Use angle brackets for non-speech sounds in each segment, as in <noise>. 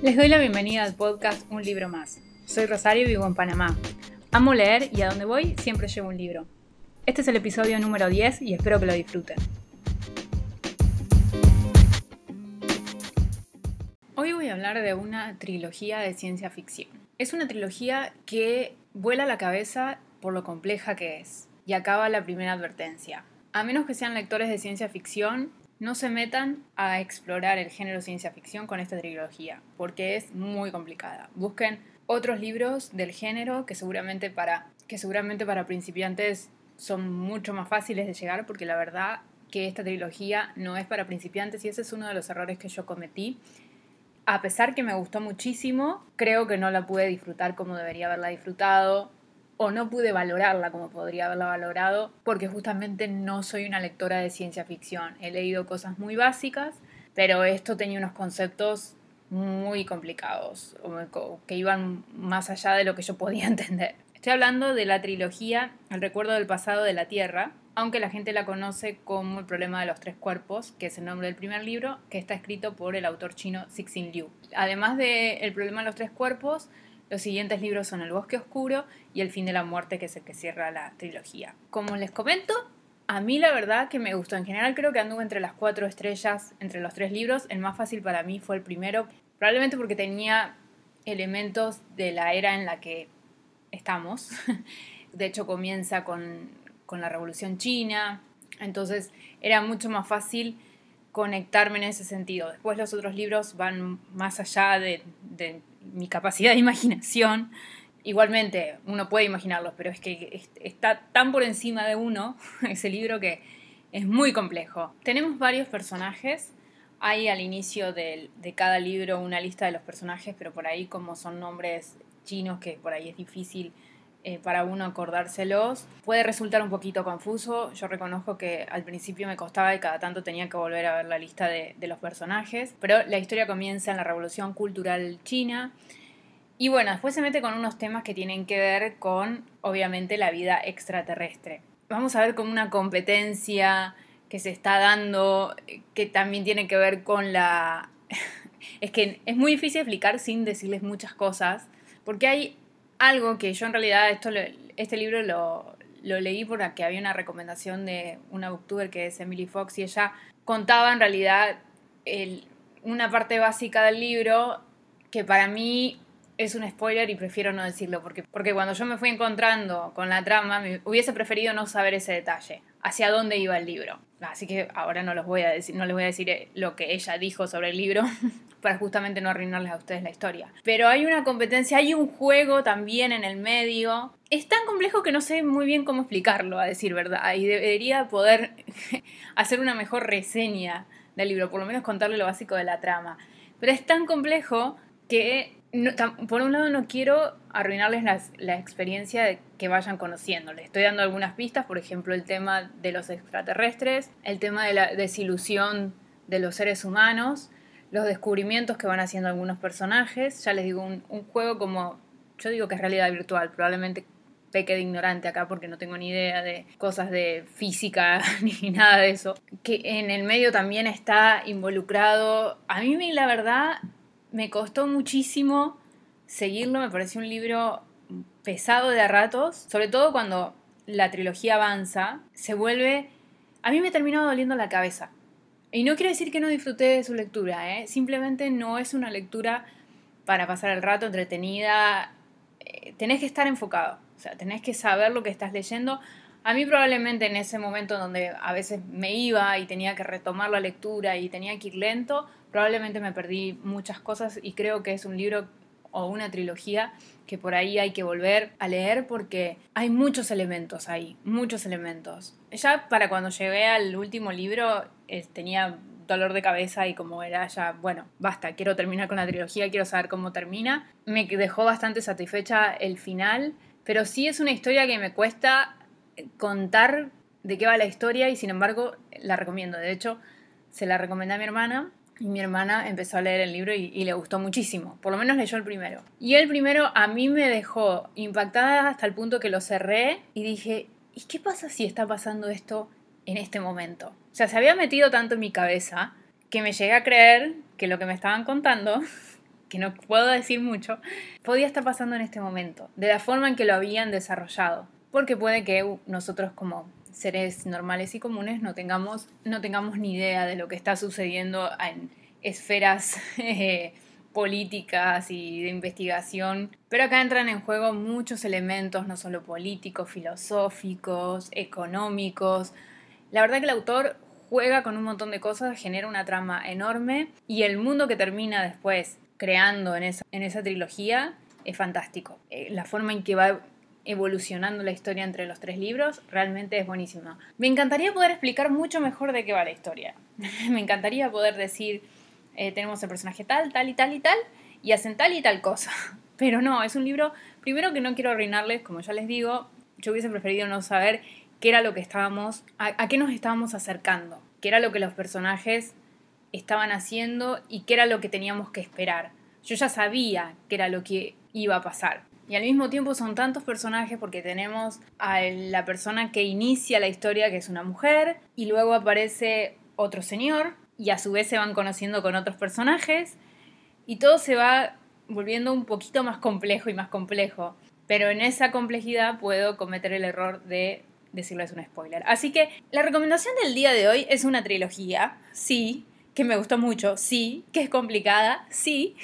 Les doy la bienvenida al podcast Un libro más. Soy Rosario y vivo en Panamá. Amo leer y a donde voy siempre llevo un libro. Este es el episodio número 10 y espero que lo disfruten. Hoy voy a hablar de una trilogía de ciencia ficción. Es una trilogía que vuela la cabeza por lo compleja que es. Y acaba la primera advertencia. A menos que sean lectores de ciencia ficción, no se metan a explorar el género ciencia ficción con esta trilogía, porque es muy complicada. Busquen otros libros del género que seguramente para, que seguramente para principiantes son mucho más fáciles de llegar, porque la verdad que esta trilogía no es para principiantes y ese es uno de los errores que yo cometí. A pesar que me gustó muchísimo, creo que no la pude disfrutar como debería haberla disfrutado o no pude valorarla como podría haberla valorado porque justamente no soy una lectora de ciencia ficción. He leído cosas muy básicas, pero esto tenía unos conceptos muy complicados que iban más allá de lo que yo podía <laughs> entender. Estoy hablando de la trilogía El recuerdo del pasado de la Tierra, aunque la gente la conoce como El problema de los tres cuerpos, que es el nombre del primer libro, que está escrito por el autor chino Cixin Liu. Además de El problema de los tres cuerpos, los siguientes libros son El bosque oscuro y El fin de la muerte, que es el que cierra la trilogía. Como les comento, a mí la verdad que me gustó. En general creo que anduve entre las cuatro estrellas, entre los tres libros. El más fácil para mí fue el primero, probablemente porque tenía elementos de la era en la que estamos. <laughs> De hecho comienza con, la Revolución China. Entonces era mucho más fácil conectarme en ese sentido. Después los otros libros van más allá de mi capacidad de imaginación. Igualmente, uno puede imaginarlos, pero es que está tan por encima de uno <laughs> ese libro que es muy complejo. Tenemos varios personajes. Hay al inicio de, cada libro una lista de los personajes, pero por ahí como son nombres chinos que por ahí es difícil eh, para uno acordárselos. Puede resultar un poquito confuso. Yo reconozco que al principio me costaba y cada tanto tenía que volver a ver la lista de, los personajes. Pero la historia comienza en la Revolución Cultural China. Y bueno, después se mete con unos temas que tienen que ver con, obviamente, la vida extraterrestre. Vamos a ver como una competencia que se está dando, que también tiene que ver con la... <laughs> es que es muy difícil explicar sin decirles muchas cosas, porque hay algo que yo en realidad esto este libro lo, leí porque había una recomendación de una booktuber que es Emily Fox y ella contaba en realidad una parte básica del libro que para mí es un spoiler y prefiero no decirlo porque, porque cuando yo me fui encontrando con la trama me hubiese preferido no saber ese detalle, hacia dónde iba el libro. Así que ahora no, los voy a decir, no les voy a decir eh, lo que ella dijo sobre el libro <laughs> para justamente no arruinarles a ustedes la historia. Pero hay una competencia, hay un juego también en el medio. Es tan complejo que no sé muy bien cómo explicarlo, a decir verdad, y debería poder <laughs> hacer una mejor reseña del libro, por lo menos contarle lo básico de la trama. Pero es tan complejo que por un lado no quiero arruinarles la, experiencia que vayan conociendo. Les estoy dando algunas pistas, por ejemplo, el tema de los extraterrestres, el tema de la desilusión de los seres humanos, los descubrimientos que van haciendo algunos personajes. Ya les digo, un, juego como, yo digo que es realidad virtual, probablemente peque de ignorante acá porque no tengo ni idea de cosas de física <laughs> ni nada de eso. Que en el medio también está involucrado. A mí la verdad me costó muchísimo seguirlo, me pareció un libro pesado de a ratos, sobre todo cuando la trilogía avanza, se vuelve... A mí me terminó doliendo la cabeza. Y no quiere decir que no disfruté de su lectura, ¿eh? simplemente no es una lectura para pasar el rato entretenida. Eh, tenés que estar enfocado, o sea, tenés que saber lo que estás leyendo. A mí probablemente en ese momento donde a veces me iba y tenía que retomar la lectura y tenía que ir lento, probablemente me perdí muchas cosas y creo que es un libro o una trilogía que por ahí hay que volver a leer porque hay muchos elementos ahí, muchos elementos. Ya para cuando llegué al último libro tenía dolor de cabeza y como era ya, bueno, basta, quiero terminar con la trilogía, quiero saber cómo termina. Me dejó bastante satisfecha el final, pero sí es una historia que me cuesta contar de qué va la historia y sin embargo la recomiendo. De hecho, se la recomendé a mi hermana y mi hermana empezó a leer el libro y, y, le gustó muchísimo. Por lo menos leyó el primero. Y el primero a mí me dejó impactada hasta el punto que lo cerré y dije, ¿y qué pasa si está pasando esto en este momento. O sea, se había metido tanto en mi cabeza que me llegué a creer que lo que me estaban contando <laughs> que no puedo decir mucho, podía estar pasando en este momento, de la forma en que lo habían desarrollado. Porque puede que nosotros como seres normales y comunes no tengamos, no tengamos ni idea de lo que está sucediendo en esferas <laughs> eh, políticas y de investigación. Pero acá entran en juego muchos elementos, no solo políticos, filosóficos, económicos. La verdad que el autor juega con un montón de cosas, genera una trama enorme y el mundo que termina después creando en esa, en esa trilogía es fantástico. Eh, la forma en que va evolucionando la historia entre los tres libros realmente es buenísima. Me encantaría poder explicar mucho mejor de qué va la historia. <laughs> Me encantaría poder decir, eh, tenemos el personaje tal, tal y tal y tal, y hacen tal y tal cosa. <laughs> Pero no, es un libro, primero que no quiero arruinarles, como ya les digo, yo hubiese preferido no saber qué era lo que estábamos, a, qué nos estábamos acercando, qué era lo que los personajes estaban haciendo y qué era lo que teníamos que esperar. Yo ya sabía qué era lo que iba a pasar. Y al mismo tiempo son tantos personajes porque tenemos a la persona que inicia la historia, que es una mujer, y luego aparece otro señor, y a su vez se van conociendo con otros personajes, y todo se va volviendo un poquito más complejo y más complejo. Pero en esa complejidad puedo cometer el error de decirles un spoiler. Así que la recomendación del día de hoy es una trilogía, sí, que me gustó mucho, sí, que es complicada, sí,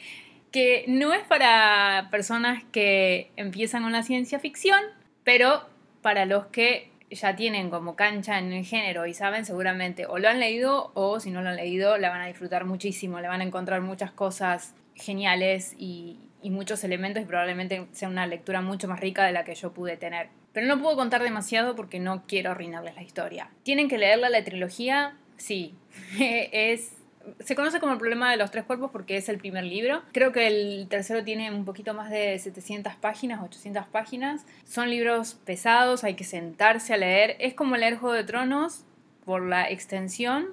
<laughs> que no es para personas que empiezan con la ciencia ficción, pero para los que ya tienen como cancha en el género y saben seguramente o lo han leído o si no lo han leído la van a disfrutar muchísimo, le van a encontrar muchas cosas geniales y, y muchos elementos y probablemente sea una lectura mucho más rica de la que yo pude tener. Pero no puedo contar demasiado porque no quiero arruinarles la historia. ¿Tienen que leerla la trilogía? Sí. <laughs> es se conoce como el problema de los tres cuerpos porque es el primer libro. Creo que el tercero tiene un poquito más de 700 páginas, 800 páginas. Son libros pesados, hay que sentarse a leer. Es como leer Juego de Tronos por la extensión,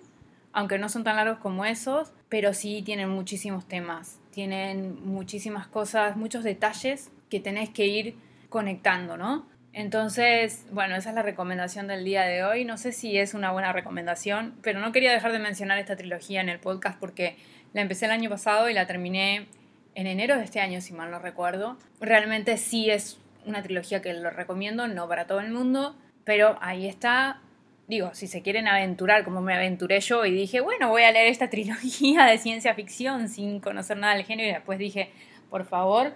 aunque no son tan largos como esos, pero sí tienen muchísimos temas. Tienen muchísimas cosas, muchos detalles que tenés que ir conectando, ¿no? Entonces, bueno, esa es la recomendación del día de hoy. No sé si es una buena recomendación, pero no quería dejar de mencionar esta trilogía en el podcast porque la empecé el año pasado y la terminé en enero de este año, si mal no recuerdo. Realmente sí es una trilogía que lo recomiendo, no para todo el mundo, pero ahí está. Digo, si se quieren aventurar como me aventuré yo y dije, bueno, voy a leer esta <laughs> trilogía de ciencia ficción sin conocer nada del género y después dije, por favor,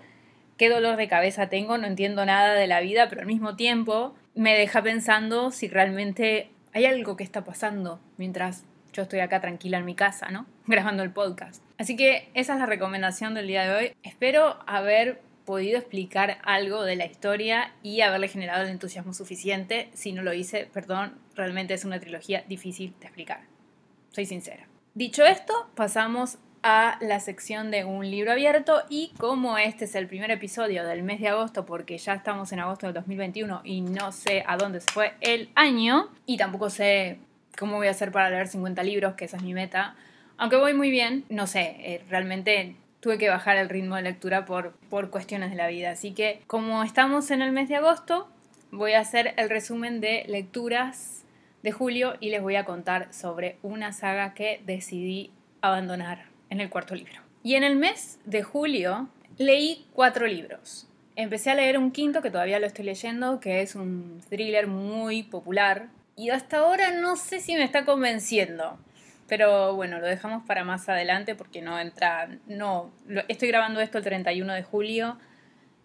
qué dolor de cabeza tengo, no entiendo nada de la vida, pero al mismo tiempo me deja pensando si realmente hay algo que está pasando mientras yo estoy acá tranquila en mi casa, ¿no? <laughs> Grabando el podcast. Así que esa es la recomendación del día de hoy. Espero haber podido explicar algo de la historia y haberle generado el entusiasmo suficiente. Si no lo hice, perdón, realmente es una trilogía difícil de explicar. Soy sincera. Dicho esto, pasamos a la sección de un libro abierto y como este es el primer episodio del mes de agosto porque ya estamos en agosto del 2021 y no sé a dónde se fue el año y tampoco sé cómo voy a hacer para leer 50 libros, que esa es mi meta, aunque voy muy bien, no sé, eh, realmente tuve que bajar el ritmo de lectura por, por cuestiones de la vida, así que como estamos en el mes de agosto, voy a hacer el resumen de lecturas de julio y les voy a contar sobre una saga que decidí abandonar en el cuarto libro. Y en el mes de julio leí cuatro libros. Empecé a leer un quinto que todavía lo estoy leyendo, que es un thriller muy popular. Y hasta ahora no sé si me está convenciendo. Pero bueno, lo dejamos para más adelante porque no entra. No, estoy grabando esto el 31 de julio.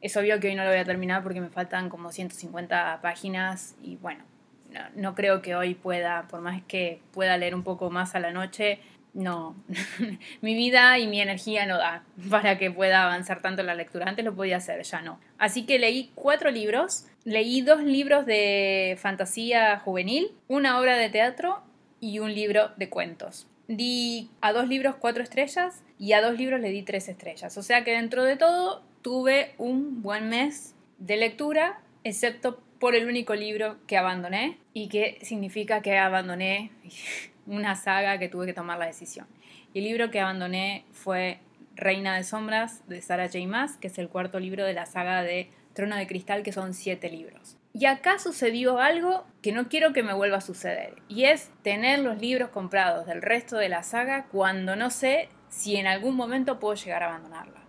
Es obvio que hoy no lo voy a terminar porque me faltan como 150 páginas y bueno, no, no, creo que hoy pueda, por más que pueda leer un poco más a la noche, no, <laughs> mi vida y mi energía no da para que pueda avanzar tanto en la lectura. Antes lo podía hacer, ya no. Así que leí cuatro libros. Leí dos libros de fantasía juvenil, una obra de teatro y un libro de cuentos. Di a dos libros cuatro estrellas y a dos libros le di tres estrellas. O sea que dentro de todo tuve un buen mes de lectura, excepto por el único libro que abandoné y que significa que abandoné <laughs> una saga que tuve que tomar la decisión. Y el libro que abandoné fue Reina de Sombras de Sarah J. Maas, que es el cuarto libro de la saga de Trono de Cristal, que son siete libros. Y acá sucedió algo que no quiero que me vuelva a suceder, y es tener los libros comprados del resto de la saga cuando no sé si en algún momento puedo llegar a abandonarla,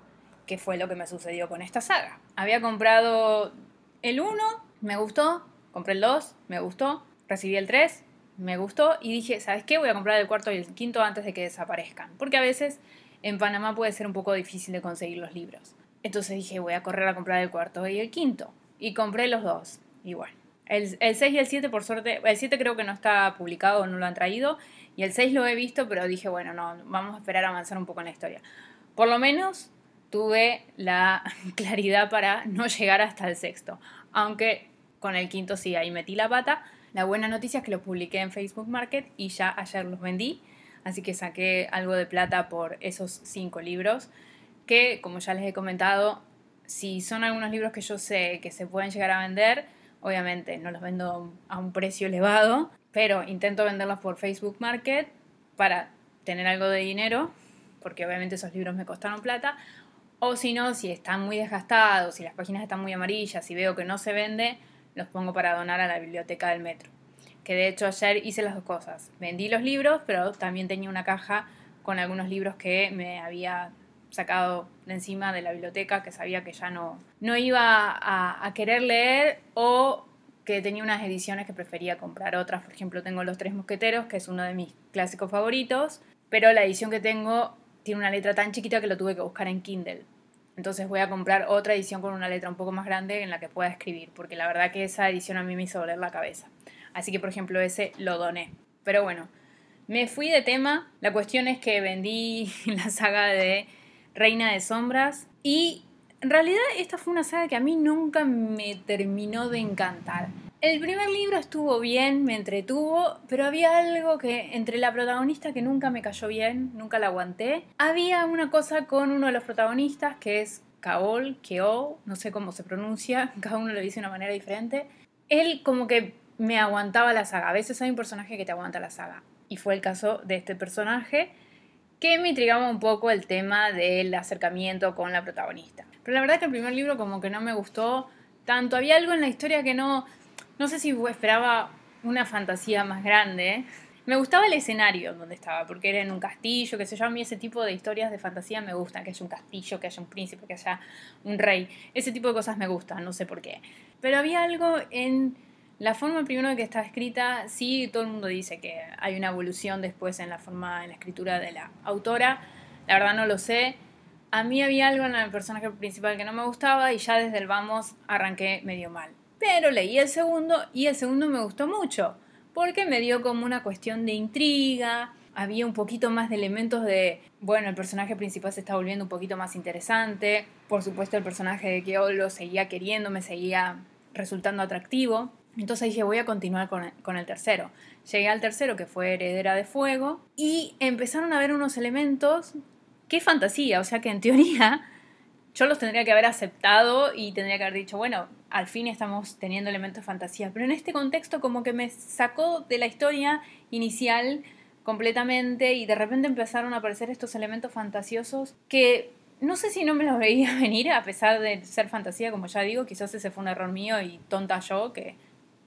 que fue lo que me sucedió con esta saga. Había comprado el 1, me gustó, compré el 2, me gustó, recibí el 3, me gustó y dije, ¿sabes qué? Voy a comprar el cuarto y el quinto antes de que desaparezcan, porque a veces en Panamá puede ser un poco difícil de conseguir los libros. Entonces dije, voy a correr a comprar el cuarto y el quinto. Y compré los dos. Y el, el 6 y el 7 por suerte, el 7 creo que no está publicado, no lo han traído. Y el 6 lo he visto, pero dije, bueno, no, vamos a esperar a avanzar un poco en la historia. Por lo menos tuve la <laughs> claridad para no llegar hasta el sexto. Aunque con el quinto sí, ahí metí la pata. La buena noticia es que los publiqué en Facebook Market y ya ayer los vendí. Así que saqué algo de plata por esos cinco libros que, como ya les he comentado, si son algunos libros que yo sé que se pueden llegar a vender, obviamente no los vendo a un precio elevado, pero intento venderlos por Facebook Market para tener algo de dinero, porque obviamente esos libros me costaron plata, o si no, si están muy desgastados, si las páginas están muy amarillas y veo que no se vende, los pongo para donar a la biblioteca del metro. Que de hecho ayer hice las dos cosas. Vendí los libros, pero también tenía una caja con algunos libros que me había sacado de encima de la biblioteca que sabía que ya no, no iba a, querer leer o que tenía unas ediciones que prefería comprar otras. Por ejemplo, tengo Los Tres Mosqueteros, que es uno de mis clásicos favoritos, pero la edición que tengo tiene una letra tan chiquita que lo tuve que buscar en Kindle. Entonces voy a comprar otra edición con una letra un poco más grande en la que pueda escribir, porque la verdad que esa edición a mí me hizo doler la cabeza. Así que, por ejemplo, ese lo doné. Pero bueno, me fui de tema. La cuestión es que vendí <laughs> la saga de Reina de Sombras. Y en realidad esta fue una saga que a mí nunca me terminó de encantar. El primer libro estuvo bien, me entretuvo, pero había algo que entre la protagonista que nunca me cayó bien, nunca la aguanté. Había una cosa con uno de los protagonistas que es Kaol, Keo, no sé cómo se pronuncia, <laughs> cada uno lo dice de una manera diferente. Él como que me aguantaba la saga. A veces hay un personaje que te aguanta la saga. Y fue el caso de este personaje que me intrigaba un poco el tema del acercamiento con la protagonista. Pero la verdad que el primer libro como que no me gustó tanto. Había algo en la historia que no, no sé si esperaba una fantasía más grande. Me gustaba el escenario donde estaba, porque era en un castillo, que sé yo, a mí ese tipo de historias de fantasía me gustan, que haya un castillo, que haya un príncipe, que haya un rey. Ese tipo de cosas me gustan, no sé por qué. Pero había algo en la forma primero que está escrita, sí, todo el mundo dice que hay una evolución después en la forma, en la escritura de la autora. La verdad no lo sé. A mí había algo en el personaje principal que no me gustaba y ya desde el vamos arranqué medio mal. Pero leí el segundo y el segundo me gustó mucho, porque me dio como una cuestión de intriga, había un poquito más de elementos de, bueno, el personaje principal se está volviendo un poquito más interesante, por supuesto el personaje de Keolo seguía queriendo, me seguía resultando atractivo, entonces dije, voy a continuar con el, tercero. Llegué al tercero, que fue Heredera de Fuego, y empezaron a ver unos elementos. ¡Qué fantasía! O sea que en teoría <laughs> yo los tendría que haber aceptado y tendría que haber dicho, bueno, al fin estamos teniendo elementos de fantasía. Pero en este contexto como que me sacó de la historia inicial completamente y de repente empezaron a aparecer estos elementos fantasiosos que no sé si no me los veía <laughs> venir a pesar de ser fantasía, como ya digo, quizás ese fue un error mío y tonta yo que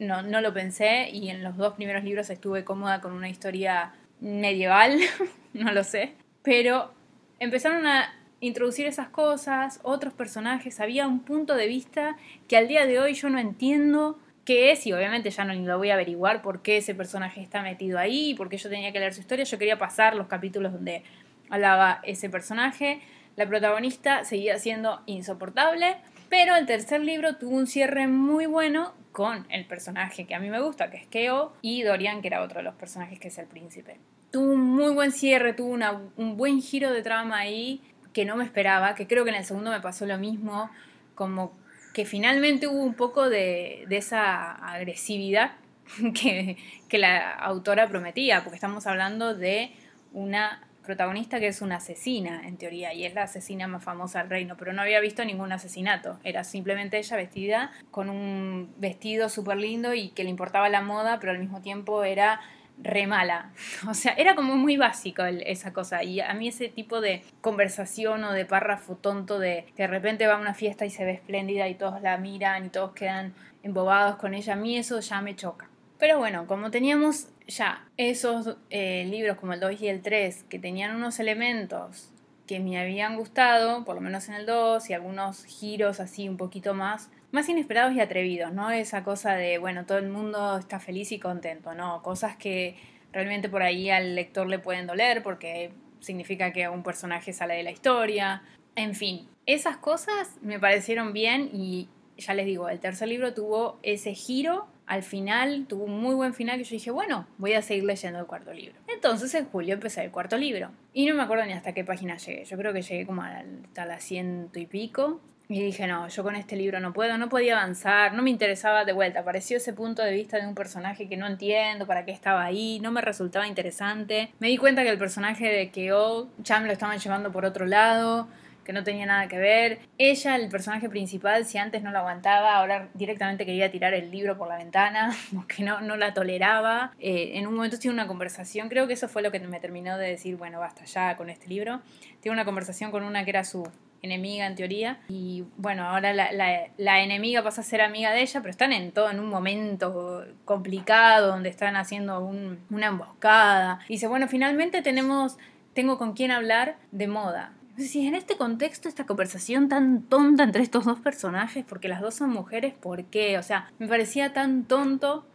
no, no lo pensé y en los dos primeros libros estuve cómoda con una historia medieval, <laughs> no lo sé, pero empezaron a introducir esas cosas, otros personajes, había un punto de vista que al día de hoy yo no entiendo qué es y obviamente ya no lo voy a averiguar por qué ese personaje está metido ahí, porque yo tenía que leer su historia, yo quería pasar los capítulos donde hablaba ese personaje, la protagonista seguía siendo insoportable, pero el tercer libro tuvo un cierre muy bueno con el personaje que a mí me gusta, que es Keo, y Dorian, que era otro de los personajes que es el príncipe. Tuvo un muy buen cierre, tuvo un buen giro de trama ahí que no me esperaba, que creo que en el segundo me pasó lo mismo, como que finalmente hubo un poco de, esa agresividad <laughs> que, que la autora prometía, porque estamos hablando de una protagonista que es una asesina, en teoría, y es la asesina más famosa del reino, pero no había visto ningún asesinato. Era simplemente ella vestida con un vestido súper lindo y que le importaba la moda, pero al mismo tiempo era re mala. <laughs> O sea, era como muy básico esa cosa. Y a mí ese tipo de conversación o de párrafo tonto de que de repente va a una fiesta y se ve espléndida y todos la miran y todos quedan embobados con ella, a mí eso ya me choca Pero bueno, como teníamos ya esos eh, libros como el 2 y el 3 que tenían unos elementos que me habían gustado, por lo menos en el 2, y algunos giros así un poquito más, más inesperados y atrevidos, ¿no? Esa cosa de, bueno, todo el mundo está feliz y contento, ¿no? Cosas que realmente por ahí al lector le pueden doler porque significa que un personaje sale de la historia, en fin, esas cosas me parecieron bien y ya les digo, el tercer libro tuvo ese giro al final, tuvo un muy buen final que yo dije, bueno, voy a seguir leyendo el cuarto libro. Entonces en julio empecé el cuarto libro y no me acuerdo ni hasta qué página llegué, yo creo que llegué como hasta la ciento y pico. Y dije, no, yo con este libro no puedo, no podía avanzar, no me interesaba de vuelta. Apareció ese punto de vista de un personaje que no entiendo para qué estaba ahí, no me resultaba interesante. Me di cuenta que el personaje de Keo ya me lo estaban llevando por otro lado que no tenía nada que ver. Ella, el personaje principal, si antes no la aguantaba, ahora directamente quería tirar el libro por la ventana, <laughs> porque no, no la toleraba. Eh, en un momento tiene una conversación, creo que eso fue lo que me terminó de decir, bueno, basta ya con este libro. Tiene una conversación con una que era su enemiga en teoría. Y bueno, ahora la, la, enemiga pasa a ser amiga de ella, pero están en todo en un momento complicado donde están haciendo una emboscada. Y dice, bueno, finalmente tenemos, tengo con quién hablar de moda. Si en este contexto, esta conversación tan tonta entre estos dos personajes, porque las dos son mujeres, ¿por qué? O sea, me parecía tan tonto,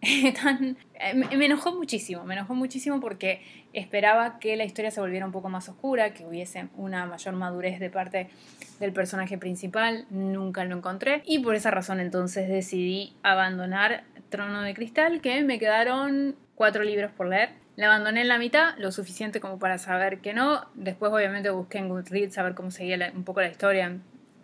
<laughs> tan... Eh, me enojó muchísimo, me enojó muchísimo porque esperaba que la historia se volviera un poco más oscura, que hubiese una mayor madurez de parte del personaje principal, nunca lo encontré. Y por esa razón entonces decidí abandonar Trono de Cristal, que me quedaron cuatro libros por leer la abandoné en la mitad, lo suficiente como para saber que no. Después obviamente busqué en Goodreads saber cómo seguía un poco la historia.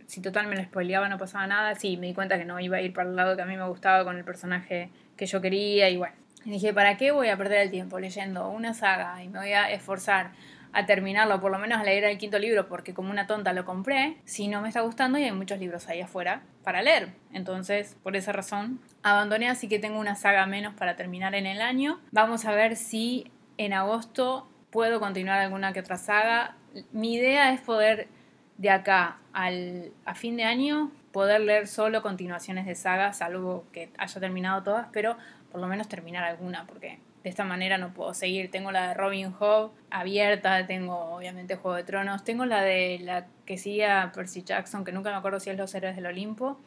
Si total me lo spoileaba no pasaba nada. Sí, me di cuenta que no iba a ir para el lado que a mí me gustaba con el personaje que yo quería y bueno. Y dije, ¿para qué voy a perder el tiempo leyendo una saga y me voy a esforzar a terminarlo, por lo menos a leer el quinto libro, porque como una tonta lo compré, si no me está gustando y hay muchos libros ahí afuera para leer. Entonces, por esa razón, abandoné, así que tengo una saga menos para terminar en el año. Vamos a ver si en agosto puedo continuar alguna que otra saga. Mi idea es poder de acá al, a fin de año poder leer solo continuaciones de sagas, salvo que haya terminado todas, pero por lo menos terminar alguna, porque de esta manera no puedo seguir. Tengo la de Robin Hood abierta, tengo obviamente Juego de Tronos, tengo la de la que sigue a Percy Jackson, que nunca me acuerdo si es Los Héroes del Olimpo,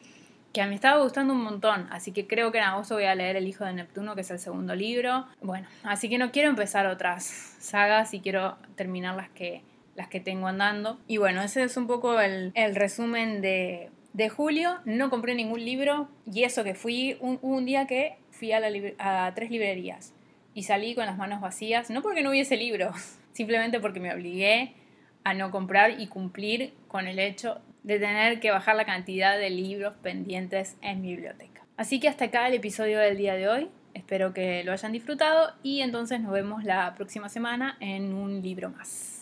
que a mí estaba gustando un montón, así que creo que en agosto voy a leer El Hijo de Neptuno, que es el segundo libro. Bueno, así que no quiero empezar otras sagas y quiero terminar las que, las que tengo andando. Y bueno, ese es un poco el, resumen de, de julio. No compré ningún libro y eso que fui un, un día que fui a, a tres librerías y salí con las manos vacías, no porque no hubiese libros, <laughs> simplemente porque me obligué a no comprar y cumplir con el hecho de tener que bajar la cantidad de libros pendientes en mi biblioteca. Así que hasta acá el episodio del día de hoy. Espero que lo hayan disfrutado y entonces nos vemos la próxima semana en un libro más.